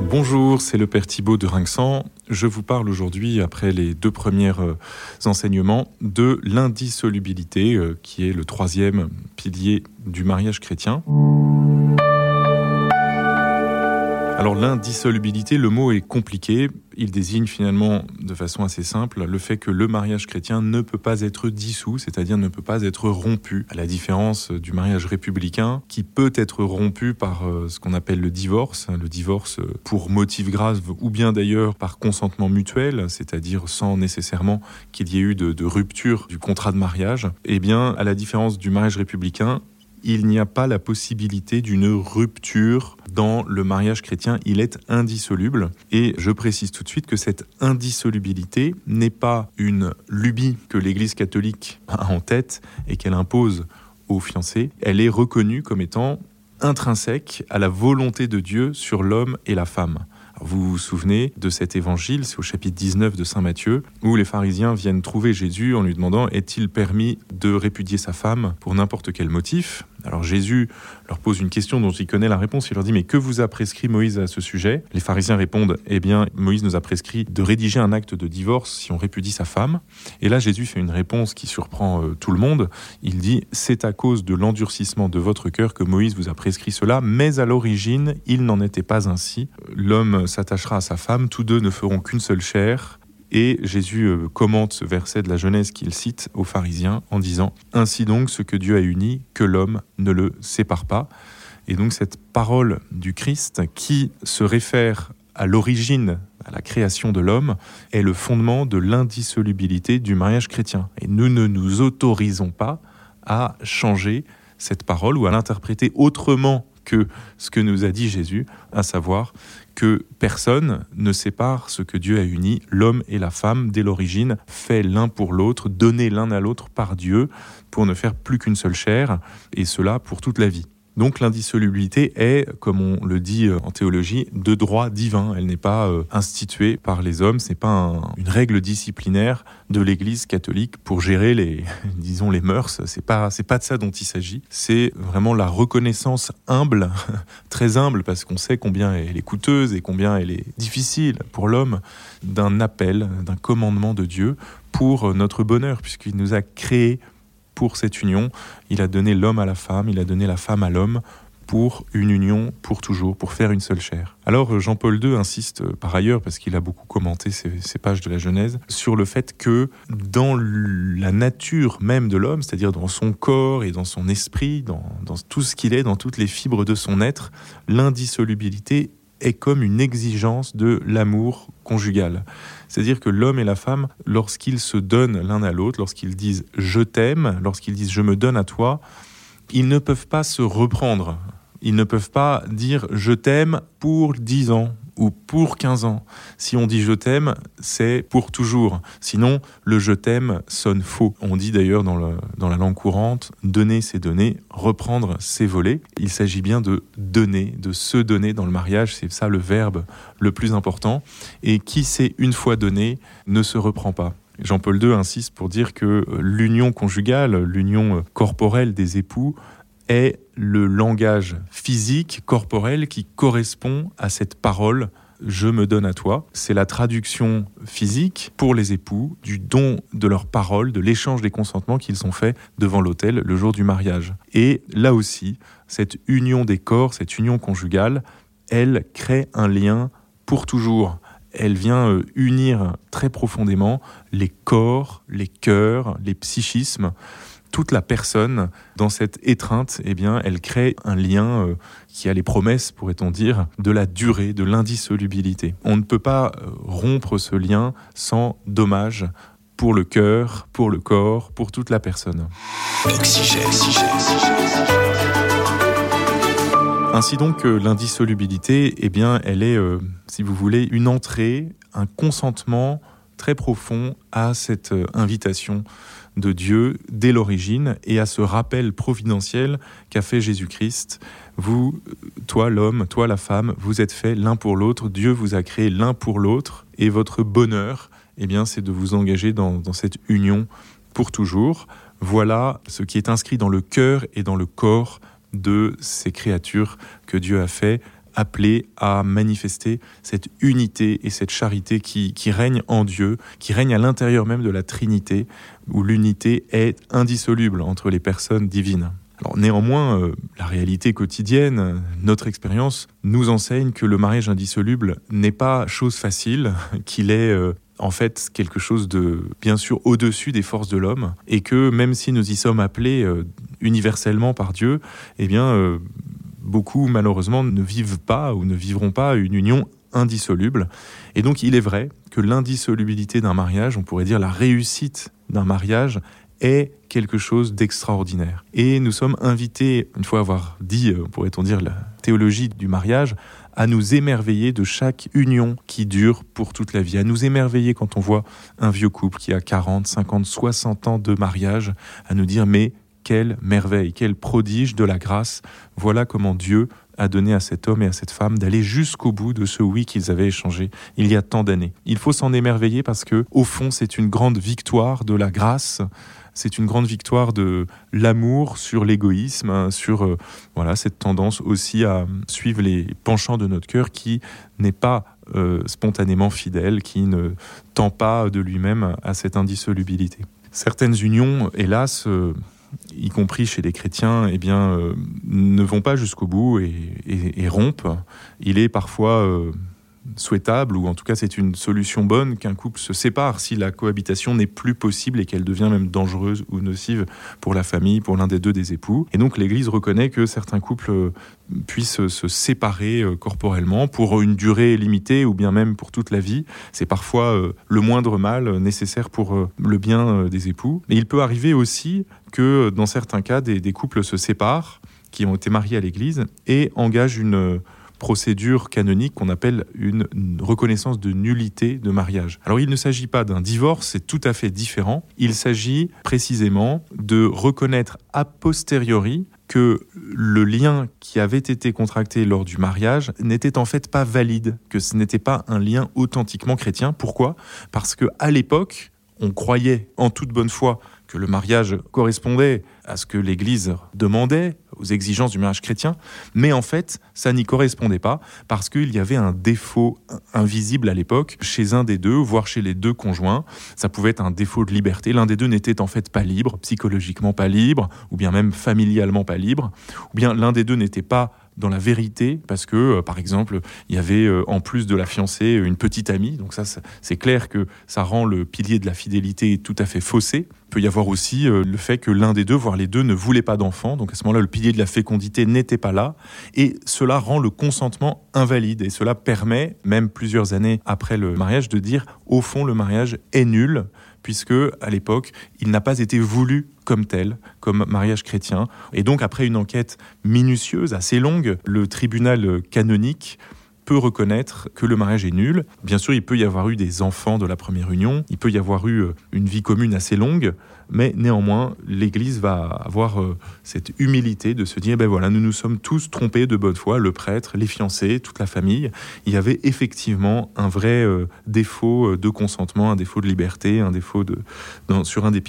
Bonjour, c'est le Père Thibault de Rinxan. Je vous parle aujourd'hui, après les deux premiers euh, enseignements, de l'indissolubilité, euh, qui est le troisième pilier du mariage chrétien. Alors l'indissolubilité, le mot est compliqué. Il désigne finalement de façon assez simple le fait que le mariage chrétien ne peut pas être dissous, c'est-à-dire ne peut pas être rompu, à la différence du mariage républicain qui peut être rompu par euh, ce qu'on appelle le divorce, le divorce pour motif grave ou bien d'ailleurs par consentement mutuel, c'est-à-dire sans nécessairement qu'il y ait eu de, de rupture du contrat de mariage. Eh bien, à la différence du mariage républicain, il n'y a pas la possibilité d'une rupture dans le mariage chrétien, il est indissoluble. Et je précise tout de suite que cette indissolubilité n'est pas une lubie que l'Église catholique a en tête et qu'elle impose aux fiancés, elle est reconnue comme étant intrinsèque à la volonté de Dieu sur l'homme et la femme. Vous vous souvenez de cet évangile, c'est au chapitre 19 de Saint Matthieu, où les pharisiens viennent trouver Jésus en lui demandant Est-il permis de répudier sa femme pour n'importe quel motif? Alors Jésus leur pose une question dont il connaît la réponse. Il leur dit Mais que vous a prescrit Moïse à ce sujet? Les pharisiens répondent Eh bien, Moïse nous a prescrit de rédiger un acte de divorce si on répudie sa femme. Et là, Jésus fait une réponse qui surprend euh, tout le monde. Il dit C'est à cause de l'endurcissement de votre cœur que Moïse vous a prescrit cela, mais à l'origine, il n'en était pas ainsi. L'homme s'attachera à sa femme, tous deux ne feront qu'une seule chair. Et Jésus euh, commente ce verset de la Genèse qu'il cite aux pharisiens en disant Ainsi donc, ce que Dieu a uni, que l'homme ne le sépare pas. Et donc cette parole du Christ qui se réfère à l'origine, à la création de l'homme, est le fondement de l'indissolubilité du mariage chrétien. Et nous ne nous autorisons pas à changer cette parole ou à l'interpréter autrement que ce que nous a dit Jésus, à savoir que personne ne sépare ce que Dieu a uni, l'homme et la femme, dès l'origine, fait l'un pour l'autre, donné l'un à l'autre par Dieu, pour ne faire plus qu'une seule chair, et cela pour toute la vie. Donc l'indissolubilité est, comme on le dit euh, en théologie, de droit divin. Elle n'est pas euh, instituée par les hommes, ce n'est pas une règle disciplinaire de l'Église catholique pour gérer les, disons, les mœurs. C'est pas, c'est pas de ça dont il s'agit. C'est vraiment la reconnaissance humble, très humble, parce qu'on sait combien elle est coûteuse et combien elle est difficile pour l'homme, d'un appel, d'un commandement de Dieu pour notre bonheur, puisqu'il nous a créés pour cette union. Il a donné l'homme à la femme, il a donné la femme à l'homme pour une union pour toujours, pour faire une seule chair. Alors Jean-Paul II insiste euh, par ailleurs, parce qu'il a beaucoup commenté ces, pages de la Genèse, sur le fait que dans la nature même de l'homme, c'est-à-dire dans son corps et dans son esprit, dans, dans tout ce qu'il est, dans toutes les fibres de son être, l'indissolubilité est comme une exigence de l'amour conjugal. C'est-à-dire que l'homme et la femme, lorsqu'ils se donnent l'un à l'autre, lorsqu'ils disent je t'aime, lorsqu'ils disent je me donne à toi, ils ne peuvent pas se reprendre. Ils ne peuvent pas dire je t'aime pour dix ans ou pour 15 ans. Si on dit je t'aime, c'est pour toujours. Sinon, le je t'aime sonne faux. On dit d'ailleurs dans, la langue courante, donner c'est donner, reprendre c'est voler. Il s'agit bien de donner, de se donner dans le mariage, c'est ça le verbe le plus important. Et qui s'est une fois donné ne se reprend pas. Jean-Paul II insiste pour dire que l'union conjugale, l'union corporelle des époux, est le langage physique, corporel, qui correspond à cette parole je me donne à toi. C'est la traduction physique pour les époux du don de leur parole, de l'échange des consentements qu'ils ont faits devant l'autel le jour du mariage. Et là aussi, cette union des corps, cette union conjugale, elle crée un lien pour toujours. Elle vient euh, unir très profondément les corps, les cœurs, les psychismes toute la personne dans cette étreinte, eh bien, elle crée un lien euh, qui a les promesses, pourrait-on dire, de la durée, de l'indissolubilité. On ne peut pas euh, rompre ce lien sans dommage pour le cœur, pour le corps, pour toute la personne. Ainsi donc, euh, l'indissolubilité, eh bien, elle est, si vous voulez, une entrée, un consentement très profond à cette invitation de Dieu dès l'origine et à ce rappel providentiel qu'a fait Jésus-Christ. Vous, toi l'homme, toi la femme, vous êtes faits l'un pour l'autre, Dieu vous a créé l'un pour l'autre et votre bonheur, eh bien, c'est de vous engager dans, dans cette union pour toujours. Voilà ce qui est inscrit dans le cœur et dans le corps de ces créatures que Dieu a fait appelés à manifester cette unité et cette charité qui, règne en Dieu, qui règne à l'intérieur même de la Trinité, où l'unité est indissoluble entre les personnes divines. Alors néanmoins, euh, la réalité quotidienne, notre expérience nous enseigne que le mariage indissoluble n'est pas chose facile, qu'il est euh, en fait quelque chose de bien sûr au-dessus des forces de l'homme et que même si nous y sommes appelés euh, universellement par Dieu, eh bien beaucoup malheureusement ne vivent pas ou ne vivront pas une union indissoluble. Et donc il est vrai que l'indissolubilité d'un mariage, on pourrait dire la réussite d'un mariage, est quelque chose d'extraordinaire. Et nous sommes invités, une fois avoir dit, euh, pourrait-on dire, la théologie du mariage, à nous émerveiller de chaque union qui dure pour toute la vie, à nous émerveiller quand on voit un vieux couple qui a 40, 50, 60 ans de mariage, à nous dire mais quelle merveille, quel prodige de la grâce, voilà comment Dieu a donné à cet homme et à cette femme d'aller jusqu'au bout de ce oui qu'ils avaient échangé il y a tant d'années. Il faut s'en émerveiller parce que, au fond, c'est une grande victoire de la grâce c'est une grande victoire de l'amour sur l'égoïsme, hein, sur euh, voilà cette tendance aussi à suivre les penchants de notre cœur qui n'est pas euh, spontanément fidèle, qui ne tend pas de lui-même à cette indissolubilité. Certaines unions, hélas, euh, y compris chez les chrétiens, eh bien, euh, ne vont pas jusqu'au bout et, et, rompent. Il est parfois euh, souhaitable, ou en tout cas c'est une solution bonne, qu'un couple se sépare si la cohabitation n'est plus possible et qu'elle devient même dangereuse ou nocive pour la famille, pour l'un des deux des époux. Et donc l'Église reconnaît que certains couples euh, puissent se séparer euh, corporellement pour une durée limitée ou bien même pour toute la vie. C'est parfois euh, le moindre mal nécessaire pour le bien des époux. Mais il peut arriver aussi que dans certains cas, des, des couples se séparent qui ont été mariés à l'Église et engagent une procédure canonique qu'on appelle une reconnaissance de nullité de mariage. Alors il ne s'agit pas d'un divorce, c'est tout à fait différent. Il s'agit précisément de reconnaître a posteriori que le lien qui avait été contracté lors du mariage n'était en fait pas valide, que ce n'était pas un lien authentiquement chrétien. Pourquoi? Parce que à l'époque, on croyait en toute bonne foi que le mariage correspondait à ce que l'Église demandait, aux exigences du mariage chrétien, mais en fait, ça n'y correspondait pas parce qu'il y avait un défaut invisible à l'époque chez un des deux, voire chez les deux conjoints. Ça pouvait être un défaut de liberté. L'un des deux n'était en fait pas libre, psychologiquement pas libre, ou bien même familialement pas libre, ou bien l'un des deux n'était pas dans la vérité, parce que, euh, par exemple, il y avait euh, en plus de la fiancée une petite amie, donc ça, c'est clair que ça rend le pilier de la fidélité tout à fait faussé. Il peut y avoir aussi euh, le fait que l'un des deux, voire les deux, ne voulaient pas d'enfants, donc à ce moment-là, le pilier de la fécondité n'était pas là, et cela rend le consentement invalide, et cela permet, même plusieurs années après le mariage, de dire, au fond, le mariage est nul, puisque à l'époque, il n'a pas été voulu comme tel, comme mariage chrétien. Et donc, après une enquête minutieuse, assez longue, le tribunal canonique peut reconnaître que le mariage est nul. Bien sûr, il peut y avoir eu des enfants de la première union, il peut y avoir eu euh, une vie commune assez longue, mais néanmoins, l'Église va avoir euh, cette humilité de se dire, ben voilà, nous nous sommes tous trompés de bonne foi, le prêtre, les fiancés, toute la famille. Il y avait effectivement un vrai euh, défaut de consentement, un défaut de liberté, un défaut de, dans, sur un des piliers.